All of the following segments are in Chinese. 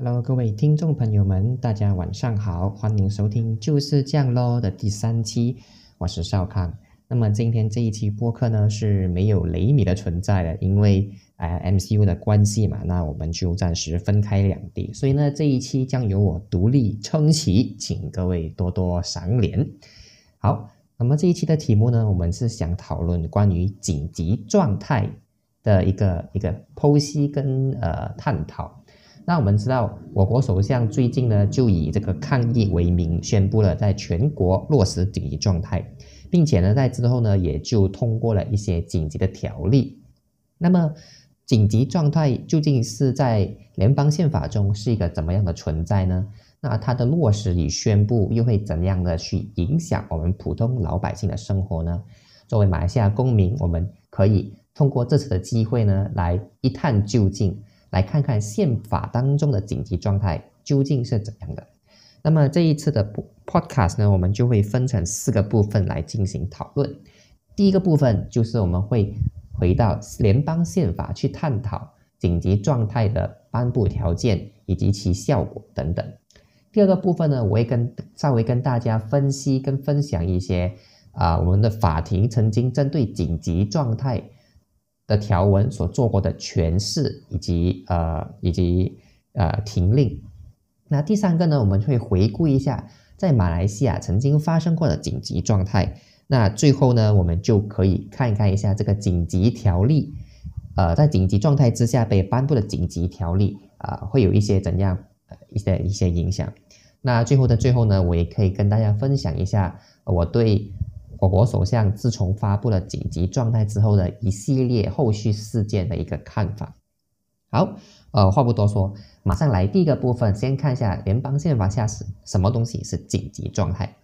Hello，各位听众朋友们，大家晚上好，欢迎收听就是这样咯的第三期，我是少康。那么今天这一期播客呢是没有雷米的存在的，因为呃 MCU 的关系嘛，那我们就暂时分开两地，所以呢这一期将由我独立撑起，请各位多多赏脸。好，那么这一期的题目呢，我们是想讨论关于紧急状态的一个一个剖析跟呃探讨。那我们知道，我国首相最近呢就以这个抗疫为名，宣布了在全国落实紧急状态，并且呢在之后呢也就通过了一些紧急的条例。那么，紧急状态究竟是在联邦宪法中是一个怎么样的存在呢？那它的落实与宣布又会怎样的去影响我们普通老百姓的生活呢？作为马来西亚公民，我们可以通过这次的机会呢来一探究竟。来看看宪法当中的紧急状态究竟是怎样的。那么这一次的 podcast 呢，我们就会分成四个部分来进行讨论。第一个部分就是我们会回到联邦宪法去探讨紧急状态的颁布条件以及其效果等等。第二个部分呢，我会跟稍微跟大家分析跟分享一些啊，我们的法庭曾经针对紧急状态。的条文所做过的诠释，以及呃以及呃停令。那第三个呢，我们会回顾一下在马来西亚曾经发生过的紧急状态。那最后呢，我们就可以看一看一下这个紧急条例，呃，在紧急状态之下被颁布的紧急条例啊，会有一些怎样呃一些一些影响。那最后的最后呢，我也可以跟大家分享一下我对。我国首相自从发布了紧急状态之后的一系列后续事件的一个看法。好，呃，话不多说，马上来第一个部分，先看一下联邦宪法下是什么东西是紧急状态。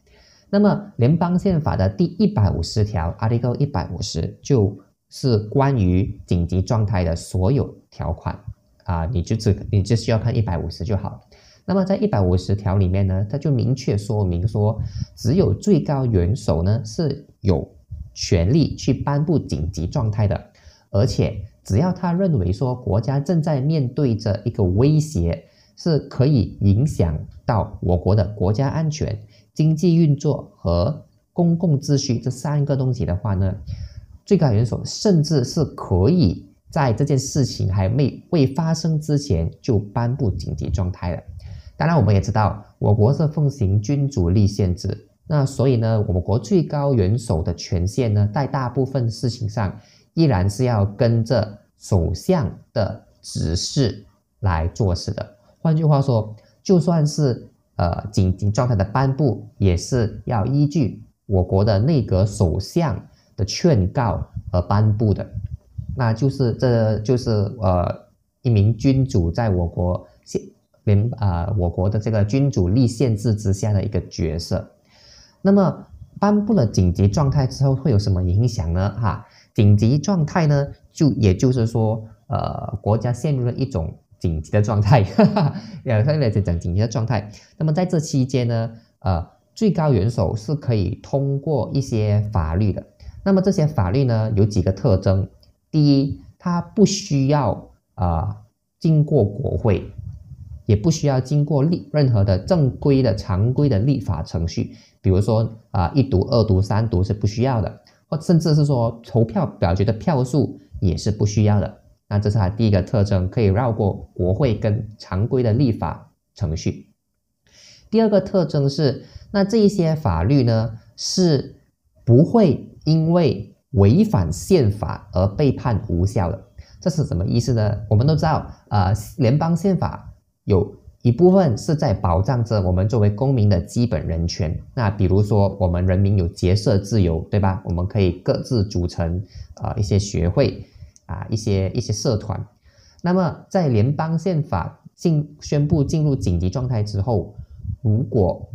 那么，联邦宪法的第一百五十条，Article 一百五十，就是关于紧急状态的所有条款啊，你就只你就需要看一百五十就好。那么在一百五十条里面呢，它就明确说明说，只有最高元首呢是有权利去颁布紧急状态的，而且只要他认为说国家正在面对着一个威胁，是可以影响到我国的国家安全、经济运作和公共秩序这三个东西的话呢，最高元首甚至是可以在这件事情还没未发生之前就颁布紧急状态了。当然，我们也知道，我国是奉行君主立宪制，那所以呢，我们国最高元首的权限呢，在大部分事情上，依然是要跟着首相的指示来做事的。换句话说，就算是呃紧急状态的颁布，也是要依据我国的内阁首相的劝告而颁布的。那就是这就是呃一名君主在我国现。联啊，我国的这个君主立宪制之下的一个角色。那么颁布了紧急状态之后会有什么影响呢？哈，紧急状态呢，就也就是说，呃，国家陷入了一种紧急的状态。哈哈，两三来讲讲紧急的状态。那么在这期间呢，呃，最高元首是可以通过一些法律的。那么这些法律呢，有几个特征。第一，它不需要啊经过国会。也不需要经过立任何的正规的常规的立法程序，比如说啊一读、二读、三读是不需要的，或甚至是说投票表决的票数也是不需要的。那这是它第一个特征，可以绕过国会跟常规的立法程序。第二个特征是，那这一些法律呢是不会因为违反宪法而被判无效的。这是什么意思呢？我们都知道，呃，联邦宪法。有一部分是在保障着我们作为公民的基本人权。那比如说，我们人民有结社自由，对吧？我们可以各自组成啊一些学会啊一些一些社团。那么在联邦宪法进宣布进入紧急状态之后，如果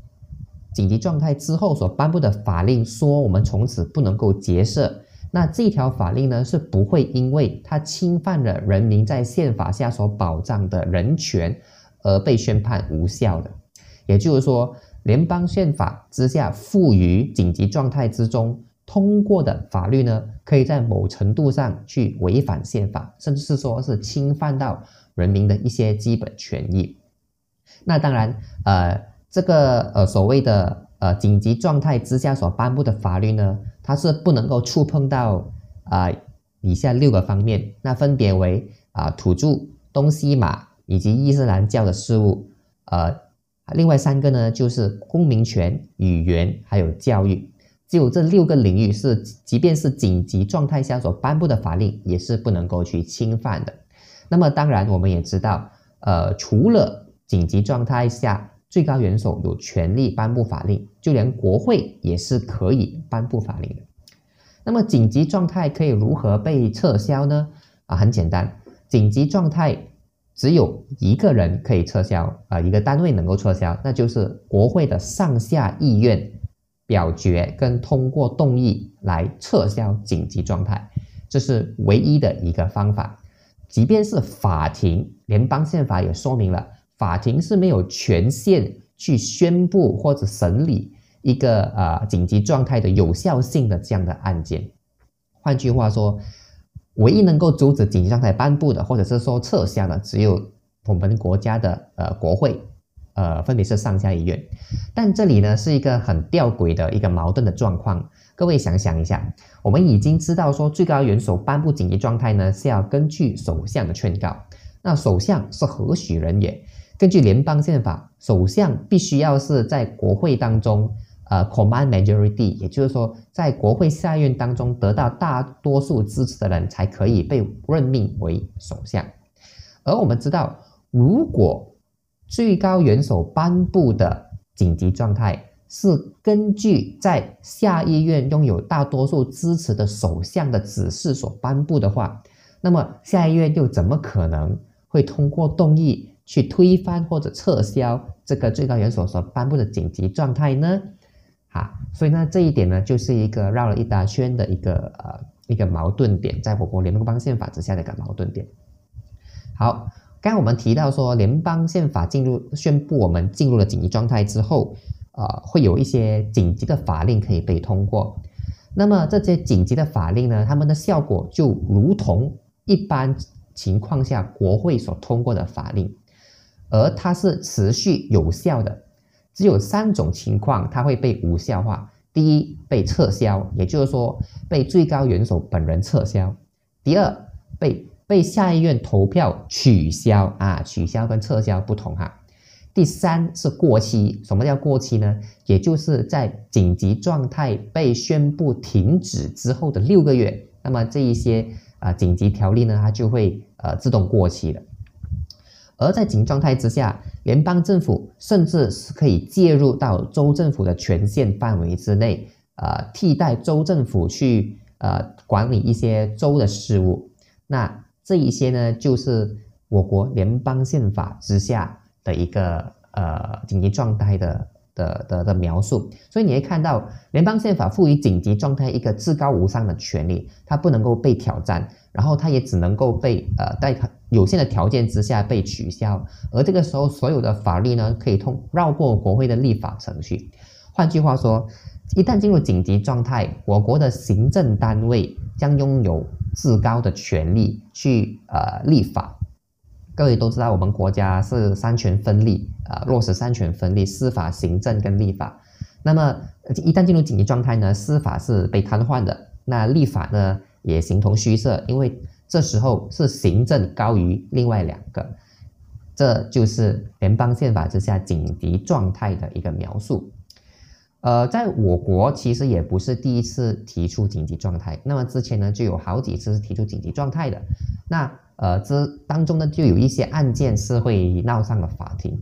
紧急状态之后所颁布的法令说我们从此不能够结社，那这条法令呢是不会因为它侵犯了人民在宪法下所保障的人权。而被宣判无效的，也就是说，联邦宪法之下赋予紧急状态之中通过的法律呢，可以在某程度上去违反宪法，甚至是说是侵犯到人民的一些基本权益。那当然，呃，这个呃所谓的呃紧急状态之下所颁布的法律呢，它是不能够触碰到啊以下六个方面，那分别为啊土著、东西马以及伊斯兰教的事务，呃，另外三个呢就是公民权、语言还有教育，只有这六个领域是，即便是紧急状态下所颁布的法令，也是不能够去侵犯的。那么当然，我们也知道，呃，除了紧急状态下最高元首有权利颁布法令，就连国会也是可以颁布法令的。那么紧急状态可以如何被撤销呢？啊，很简单，紧急状态只有一个人可以撤销，啊，一个单位能够撤销，那就是国会的上下议院表决跟通过动议来撤销紧急状态，这是唯一的一个方法。即便是法庭，联邦宪法也说明了，法庭是没有权限去宣布或者审理一个呃紧急状态的有效性的这样的案件。换句话说，唯一能够阻止紧急状态颁布的，或者是说撤销的，只有我们国家的呃国会，呃，分别是上下议院。但这里呢是一个很吊诡的一个矛盾的状况。各位想想一下，我们已经知道说最高元首颁布紧急状态呢是要根据首相的劝告。那首相是何许人也？根据联邦宪法，首相必须要是在国会当中，呃，command majority，也就是说在国会下院当中得到大多数支持的人才可以被任命为首相。而我们知道，如果最高元首颁布的紧急状态，是根据在下议院拥有大多数支持的首相的指示所颁布的话，那么下议院又怎么可能会通过动议去推翻或者撤销这个最高元首所颁布的紧急状态呢？哈，所以呢，这一点呢，就是一个绕了一大圈的一个呃一个矛盾点，在我国联邦宪法之下的一个矛盾点。好，刚刚我们提到说，联邦宪法进入宣布我们进入了紧急状态之后。啊，会有一些紧急的法令可以被通过。那么这些紧急的法令呢，它们的效果就如同一般情况下国会所通过的法令，而它是持续有效的。只有三种情况它会被无效化：第一，被撤销，也就是说被最高元首本人撤销；第二，被被下议院投票取消。啊，取消跟撤销不同哈。第三是过期，什么叫过期呢？也就是在紧急状态被宣布停止之后的六个月，那么这一些啊紧急条例呢，它就会呃自动过期了。而在紧急状态之下，联邦政府甚至是可以介入到州政府的权限范围之内，呃，替代州政府去呃管理一些州的事务。那这一些呢，就是我国联邦宪法之下。的一个呃紧急状态的的的的描述，所以你会看到联邦宪法赋予紧急状态一个至高无上的权利，它不能够被挑战，然后它也只能够被呃在有限的条件之下被取消，而这个时候所有的法律呢可以通绕过国会的立法程序。换句话说，一旦进入紧急状态，我国的行政单位将拥有至高的权利去呃立法。各位都知道，我们国家是三权分立啊，落实三权分立，司法、行政跟立法。那么一旦进入紧急状态呢，司法是被瘫痪的，那立法呢也形同虚设，因为这时候是行政高于另外两个。这就是联邦宪法之下紧急状态的一个描述。呃，在我国其实也不是第一次提出紧急状态，那么之前呢就有好几次是提出紧急状态的。那呃，之当中呢，就有一些案件是会闹上了法庭。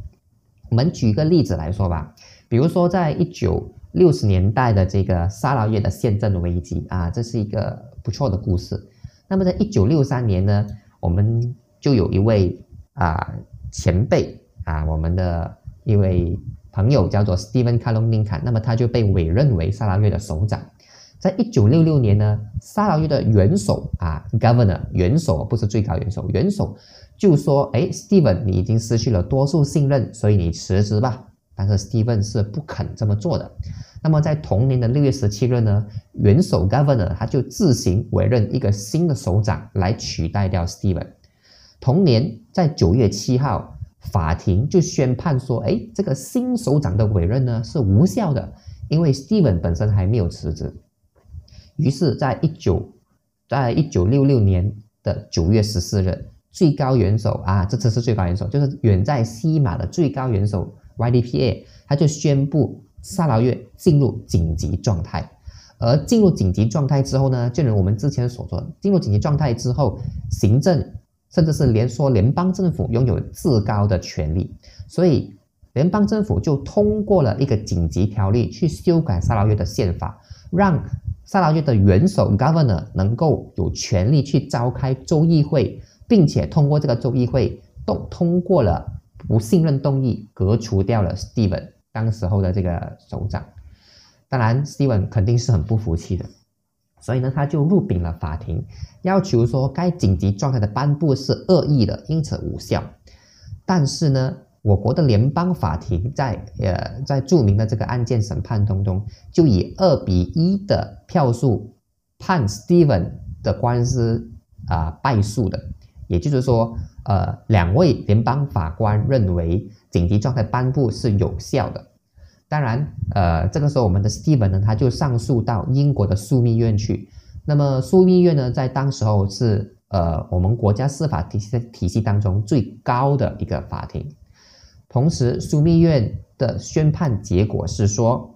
我们举一个例子来说吧，比如说在一九六十年代的这个沙拉越的宪政危机啊，这是一个不错的故事。那么在一九六三年呢，我们就有一位啊前辈啊，我们的一位朋友叫做 Stephen Kaloninca，那么他就被委任为萨拉越的首长。在一九六六年呢，萨拉越的元首啊，Governor 元首不是最高元首，元首就说：“哎，Steven，你已经失去了多数信任，所以你辞职吧。”但是 Steven 是不肯这么做的。那么在同年的六月十七日呢，元首 Governor 他就自行委任一个新的首长来取代掉 Steven。同年在九月七号，法庭就宣判说，哎，这个新首长的委任呢是无效的，因为 Steven 本身还没有辞职。于是，在一九，在一九六六年的九月十四日，最高元首啊，这次是最高元首，就是远在西马的最高元首 YDPA，他就宣布萨拉越进入紧急状态。而进入紧急状态之后呢，就如我们之前所说，进入紧急状态之后，行政甚至是连说联邦政府拥有至高的权利，所以联邦政府就通过了一个紧急条例去修改萨拉约的宪法，让萨拉约的元首 Governor 能够有权利去召开州议会，并且通过这个州议会都通过了不信任动议，革除掉了 Steven 当时候的这个首长。当然，Steven 肯定是很不服气的，所以呢，他就入禀了法庭，要求说该紧急状态的颁布是恶意的，因此无效。但是呢，我国的联邦法庭在呃在著名的这个案件审判当中，就以二比一的票数判 Steven 的官司啊败诉的，也就是说，呃，两位联邦法官认为紧急状态颁布是有效的。当然，呃，这个时候我们的 Steven 呢，他就上诉到英国的枢密院去。那么枢密院呢，在当时候是呃我们国家司法体系体系当中最高的一个法庭。同时，枢密院的宣判结果是说，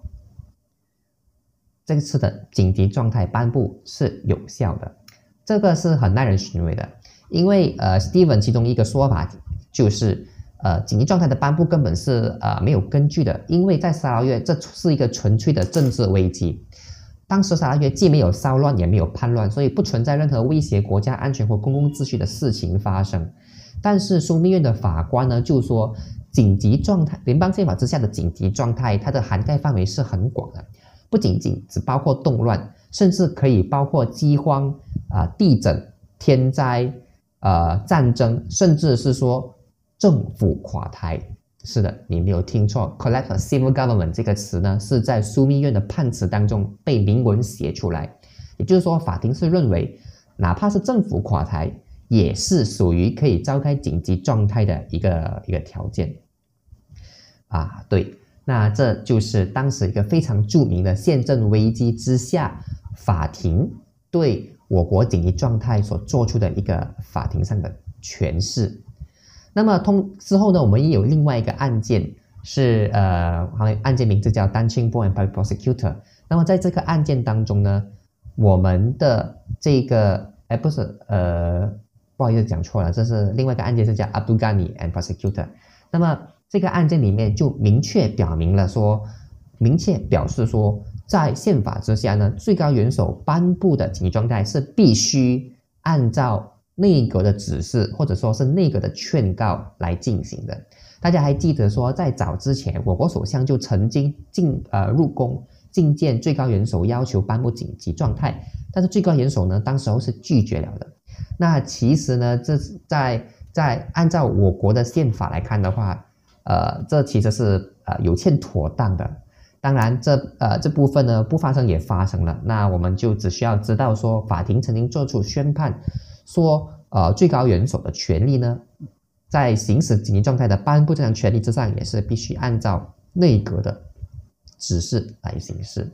这次的紧急状态颁布是有效的。这个是很耐人寻味的，因为呃，Steven 其中一个说法就是。呃，紧急状态的颁布根本是呃没有根据的，因为在沙拉越这是一个纯粹的政治危机。当时沙拉越既没有骚乱，也没有叛乱，所以不存在任何威胁国家安全或公共秩序的事情发生。但是枢密院的法官呢，就说紧急状态，联邦宪法之下的紧急状态，它的涵盖范围是很广的，不仅仅只包括动乱，甚至可以包括饥荒啊、地震、天灾、呃战争，甚至是说。政府垮台，是的，你没有听错，collapse civil government 这个词呢，是在枢密院的判词当中被明文写出来。也就是说，法庭是认为，哪怕是政府垮台，也是属于可以召开紧急状态的一个一个条件。啊，对，那这就是当时一个非常著名的宪政危机之下，法庭对我国紧急状态所做出的一个法庭上的诠释。那么通之后呢，我们也有另外一个案件，是呃，好像案件名字叫 Dancing Boy and Prosecutor。那么在这个案件当中呢，我们的这个哎不是呃，不好意思讲错了，这是另外一个案件是叫 Abdul Ghani and Prosecutor。那么这个案件里面就明确表明了说，明确表示说，在宪法之下呢，最高元首颁布的紧急状态是必须按照。内阁的指示，或者说是内阁的劝告来进行的。大家还记得说，在早之前，我国首相就曾经进呃入宫觐见最高元首，要求颁布紧急状态，但是最高元首呢，当时候是拒绝了的。那其实呢，这是在在按照我国的宪法来看的话，呃，这其实是呃有欠妥当的。当然，这呃这部分呢不发生也发生了，那我们就只需要知道说，法庭曾经做出宣判。说，呃，最高元首的权利呢，在行使紧急状态的颁布这项权利之上，也是必须按照内阁的指示来行事。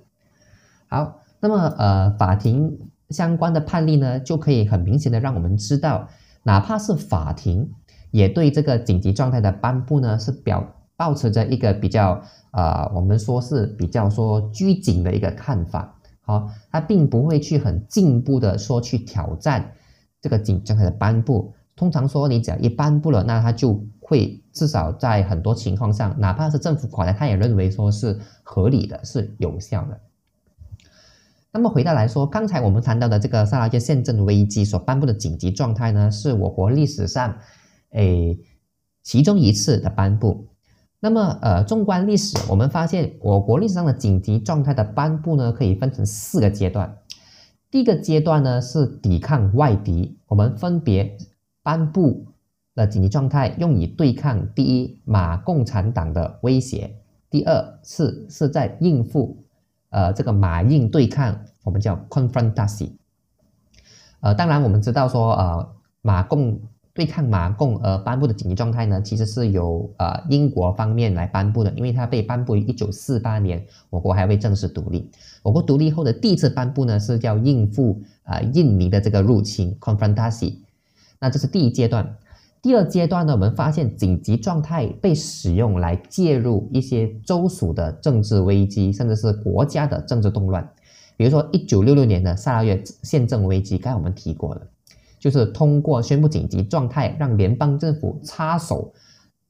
好，那么呃，法庭相关的判例呢，就可以很明显的让我们知道，哪怕是法庭，也对这个紧急状态的颁布呢，是表保持着一个比较呃，我们说是比较说拘谨的一个看法。好，他并不会去很进一步的说去挑战。这个紧急的颁布，通常说你只要一颁布了，那他就会至少在很多情况上，哪怕是政府垮台，他也认为说是合理的，是有效的。那么回到来说，刚才我们谈到的这个萨拉热宪政危机所颁布的紧急状态呢，是我国历史上，诶其中一次的颁布。那么呃，纵观历史，我们发现我国历史上的紧急状态的颁布呢，可以分成四个阶段。第一个阶段呢是抵抗外敌，我们分别颁布了紧急状态，用以对抗第一马共产党的威胁；第二次是在应付呃这个马印对抗，我们叫 confrontation。呃，当然我们知道说呃马共对抗马共而颁布的紧急状态呢，其实是由呃英国方面来颁布的，因为它被颁布于一九四八年，我国还未正式独立。我国独立后的第一次颁布呢，是叫应付啊印尼的这个入侵 （confrontasi）。那这是第一阶段。第二阶段呢，我们发现紧急状态被使用来介入一些州属的政治危机，甚至是国家的政治动乱。比如说一九六六年的萨拉越宪政危机，刚才我们提过了。就是通过宣布紧急状态，让联邦政府插手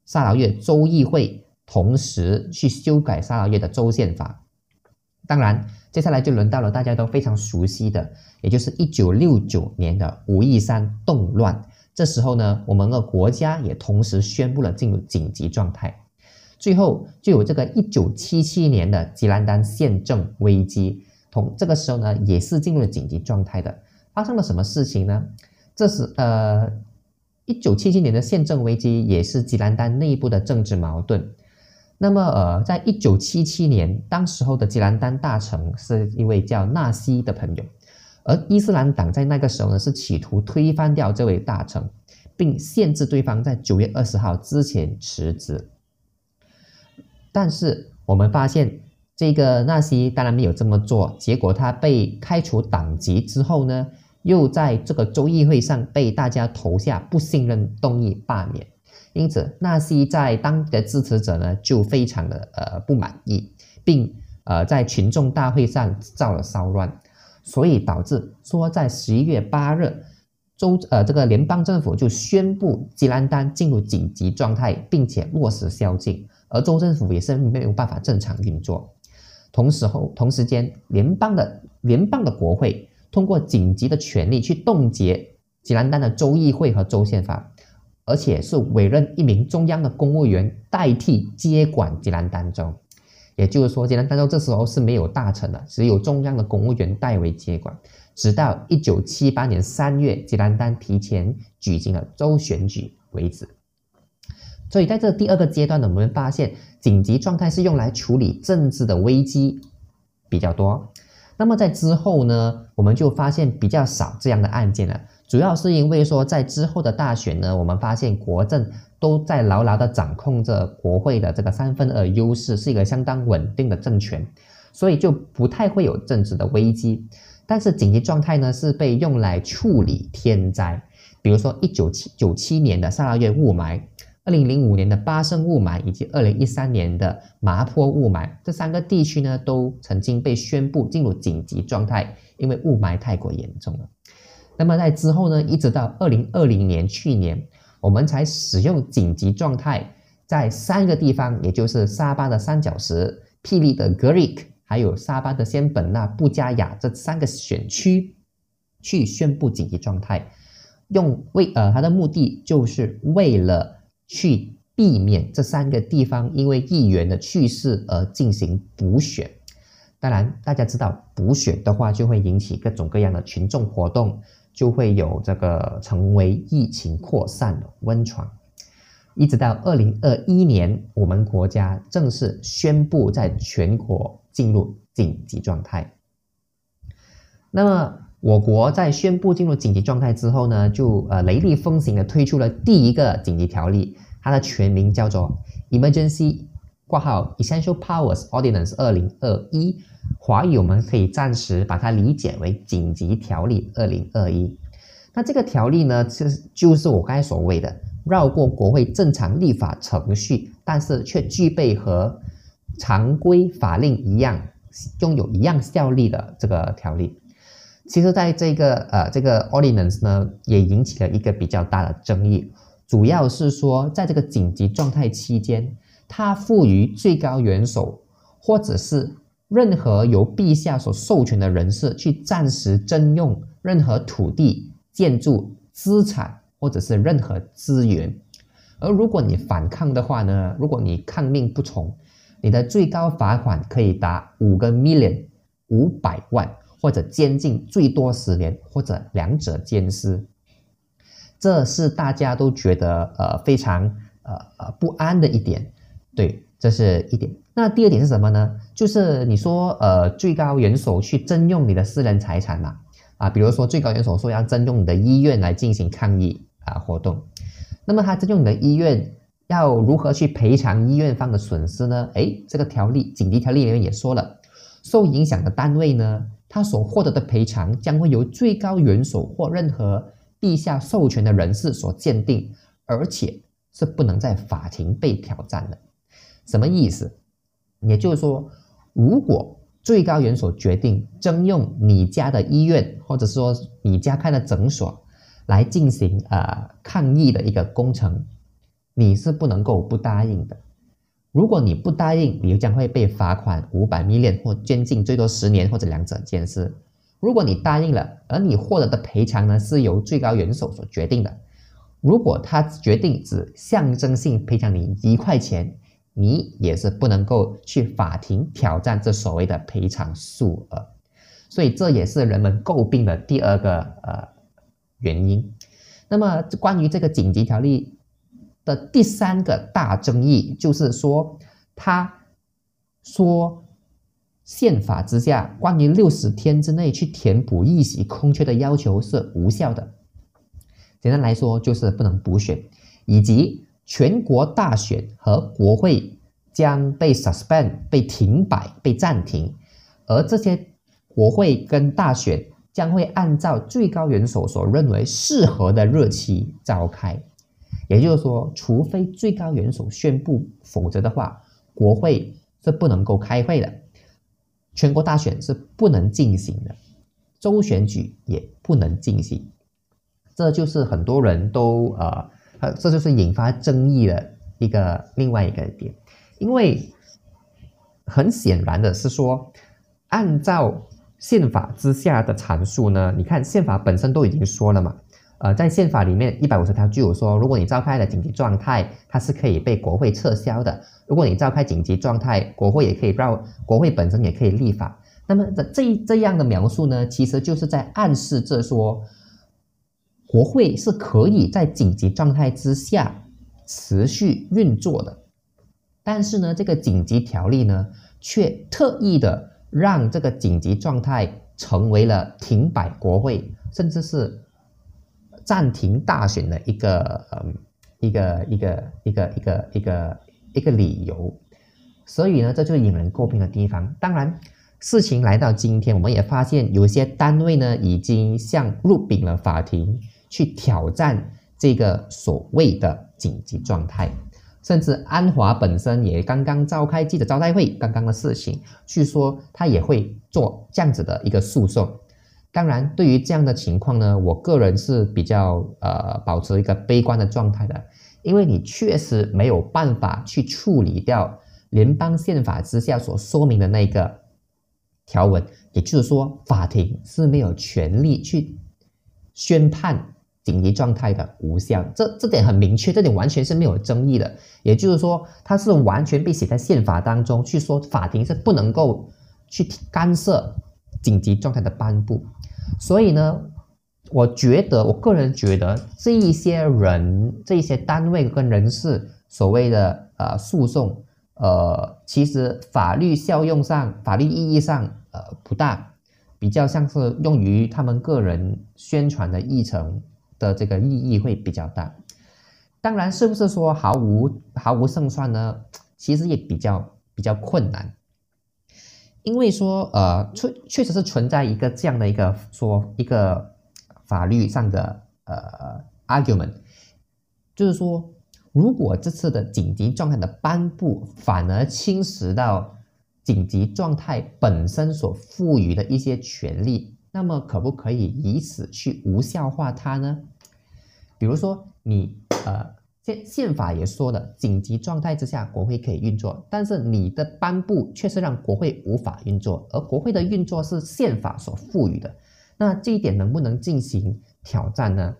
萨拉越州议会，同时去修改萨拉越的州宪法。当然，接下来就轮到了大家都非常熟悉的，也就是一九六九年的武夷山动乱。这时候呢，我们的国家也同时宣布了进入紧急状态。最后就有这个一九七七年的吉兰丹宪政危机，同这个时候呢，也是进入了紧急状态的。发生了什么事情呢？这是呃，一九七七年的宪政危机，也是吉兰丹内部的政治矛盾。那么呃，在一九七七年，当时候的吉兰丹大臣是一位叫纳西的朋友，而伊斯兰党在那个时候呢，是企图推翻掉这位大臣，并限制对方在九月二十号之前辞职。但是我们发现，这个纳西当然没有这么做，结果他被开除党籍之后呢？又在这个州议会上被大家投下不信任动议罢免，因此纳西在当地的支持者呢就非常的呃不满意，并呃在群众大会上造了骚乱，所以导致说在十一月八日，州呃这个联邦政府就宣布吉兰丹进入紧急状态，并且落实宵禁，而州政府也是没有办法正常运作。同时候同时间，联邦的联邦的国会。通过紧急的权力去冻结吉兰丹的州议会和州宪法，而且是委任一名中央的公务员代替接管吉兰丹州。也就是说，吉兰丹州这时候是没有大臣的，只有中央的公务员代为接管。直到一九七八年三月，吉兰丹提前举行了州选举为止。所以在这第二个阶段呢，我们发现紧急状态是用来处理政治的危机比较多。那么在之后呢，我们就发现比较少这样的案件了，主要是因为说在之后的大选呢，我们发现国政都在牢牢的掌控着国会的这个三分二优势，是一个相当稳定的政权，所以就不太会有政治的危机。但是紧急状态呢，是被用来处理天灾，比如说一九七九七年的萨拉越雾霾。二零零五年的巴生雾霾以及二零一三年的麻坡雾霾，这三个地区呢都曾经被宣布进入紧急状态，因为雾霾太过严重了。那么在之后呢，一直到二零二零年去年，我们才使用紧急状态，在三个地方，也就是沙巴的三角石、霹雳的格里克，还有沙巴的仙本那、布加雅这三个选区，去宣布紧急状态，用为呃它的目的就是为了。去避免这三个地方因为议员的去世而进行补选。当然，大家知道补选的话，就会引起各种各样的群众活动，就会有这个成为疫情扩散的温床。一直到二零二一年，我们国家正式宣布在全国进入紧急状态。那么，我国在宣布进入紧急状态之后呢，就呃雷厉风行的推出了第一个紧急条例，它的全名叫做 Emergency 挂号 Essential Powers Ordinance 二零二一，华语我们可以暂时把它理解为紧急条例二零二一。那这个条例呢，其实就是我刚才所谓的绕过国会正常立法程序，但是却具备和常规法令一样拥有一样效力的这个条例。其实，在这个呃这个 ordinance 呢，也引起了一个比较大的争议，主要是说，在这个紧急状态期间，它赋予最高元首或者是任何由陛下所授权的人士去暂时征用任何土地、建筑、资产或者是任何资源，而如果你反抗的话呢，如果你抗命不从，你的最高罚款可以达五个 million 五百万。或者监禁最多十年，或者两者兼施，这是大家都觉得呃非常呃呃不安的一点。对，这是一点。那第二点是什么呢？就是你说呃最高元首去征用你的私人财产嘛？啊，比如说最高元首说要征用你的医院来进行抗议啊活动，那么他征用你的医院要如何去赔偿医院方的损失呢？诶，这个条例紧急条例里面也说了，受影响的单位呢，他所获得的赔偿将会由最高元首或任何陛下授权的人士所鉴定，而且是不能在法庭被挑战的。什么意思？也就是说，如果最高元首决定征用你家的医院，或者说你家开的诊所来进行呃抗疫的一个工程，你是不能够不答应的。如果你不答应，你将会被罚款五百 million 或监禁最多十年或者两者兼施。如果你答应了，而你获得的赔偿呢是由最高元首所决定的，如果他决定只象征性赔偿你一块钱。你也是不能够去法庭挑战这所谓的赔偿数额，所以这也是人们诟病的第二个呃原因。那么关于这个紧急条例的第三个大争议，就是说他说宪法之下关于六十天之内去填补议席空缺的要求是无效的。简单来说，就是不能补选，以及。全国大选和国会将被 suspend、被停摆、被暂停，而这些国会跟大选将会按照最高元首所认为适合的日期召开。也就是说，除非最高元首宣布，否则的话，国会是不能够开会的，全国大选是不能进行的，州选举也不能进行。这就是很多人都呃。这就是引发争议的一个另外一个点，因为很显然的是说，按照宪法之下的阐述呢，你看宪法本身都已经说了嘛，呃，在宪法里面一百五十条就有说，如果你召开了紧急状态，它是可以被国会撤销的；如果你召开紧急状态，国会也可以让国会本身也可以立法。那么这这这样的描述呢，其实就是在暗示着说。国会是可以在紧急状态之下持续运作的，但是呢，这个紧急条例呢，却特意的让这个紧急状态成为了停摆国会，甚至是暂停大选的一个嗯一个一个一个一个一个一个理由。所以呢，这就是引人诟病的地方。当然，事情来到今天，我们也发现有些单位呢，已经向入禀了法庭。去挑战这个所谓的紧急状态，甚至安华本身也刚刚召开记者招待会，刚刚的事情，据说他也会做这样子的一个诉讼。当然，对于这样的情况呢，我个人是比较呃保持一个悲观的状态的，因为你确实没有办法去处理掉联邦宪法之下所说明的那个条文，也就是说，法庭是没有权利去宣判。紧急状态的无效，这这点很明确，这点完全是没有争议的。也就是说，它是完全被写在宪法当中，去说法庭是不能够去干涉紧急状态的颁布。所以呢，我觉得，我个人觉得，这一些人、这一些单位跟人士所谓的呃诉讼，呃，其实法律效用上、法律意义上呃不大，比较像是用于他们个人宣传的议程。的这个意义会比较大，当然是不是说毫无毫无胜算呢？其实也比较比较困难，因为说呃确确实是存在一个这样的一个说一个法律上的呃 argument，就是说如果这次的紧急状态的颁布反而侵蚀到紧急状态本身所赋予的一些权利。那么可不可以以此去无效化它呢？比如说，你呃宪宪法也说了，紧急状态之下国会可以运作，但是你的颁布却是让国会无法运作，而国会的运作是宪法所赋予的。那这一点能不能进行挑战呢？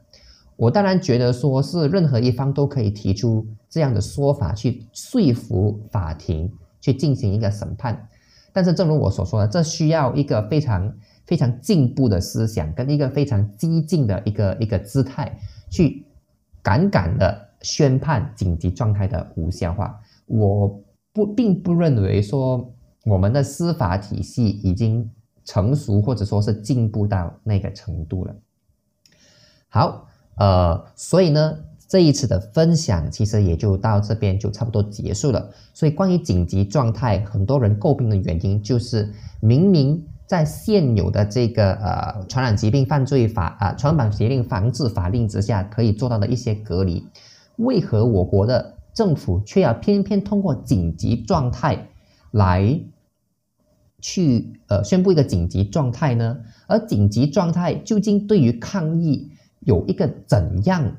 我当然觉得说是任何一方都可以提出这样的说法去说服法庭去进行一个审判，但是正如我所说的，这需要一个非常。非常进步的思想跟一个非常激进的一个一个姿态，去敢敢的宣判紧急状态的无效化。我不并不认为说我们的司法体系已经成熟或者说是进步到那个程度了。好，呃，所以呢，这一次的分享其实也就到这边就差不多结束了。所以关于紧急状态，很多人诟病的原因就是明明在现有的这个呃传染疾病犯罪法啊传染疾病防治法令之下可以做到的一些隔离，为何我国的政府却要偏偏通过紧急状态来去呃宣布一个紧急状态呢？而紧急状态究竟对于抗疫有一个怎样？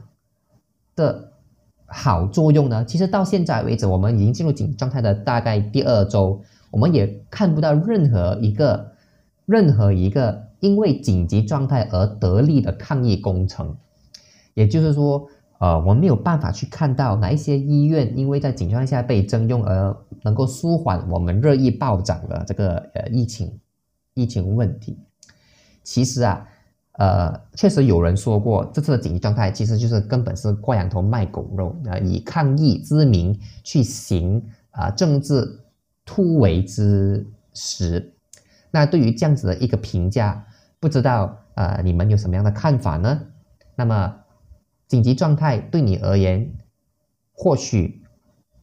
的好作用呢？其实到现在为止，我们已经进入紧急状态的大概第二周，我们也看不到任何一个任何一个因为紧急状态而得力的抗疫工程。也就是说，呃，我们没有办法去看到哪一些医院因为在紧急状态下被征用而能够舒缓我们热议暴涨的这个呃疫情疫情问题。其实啊。呃，确实有人说过，这次的紧急状态其实就是根本是挂羊头卖狗肉啊，以抗疫之名去行啊政治突围之实。那对于这样子的一个评价，不知道啊你们有什么样的看法呢？那么紧急状态对你而言，或许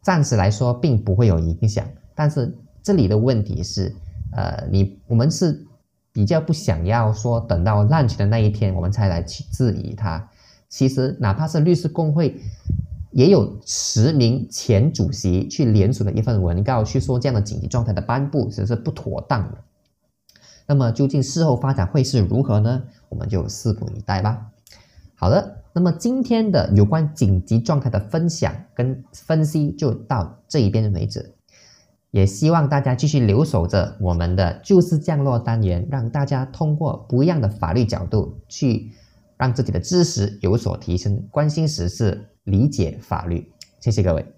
暂时来说并不会有影响，但是这里的问题是，呃，你我们是。比较不想要说等到烂起的那一天，我们才来去质疑它。其实哪怕是律师工会，也有十名前主席去联署的一份文告，去说这样的紧急状态的颁布其实是不妥当的。那么究竟事后发展会是如何呢？我们就拭目以待吧。好的，那么今天的有关紧急状态的分享跟分析就到这一边为止。也希望大家继续留守着我们的就是降落单元，让大家通过不一样的法律角度去让自己的知识有所提升，关心时事，理解法律。谢谢各位。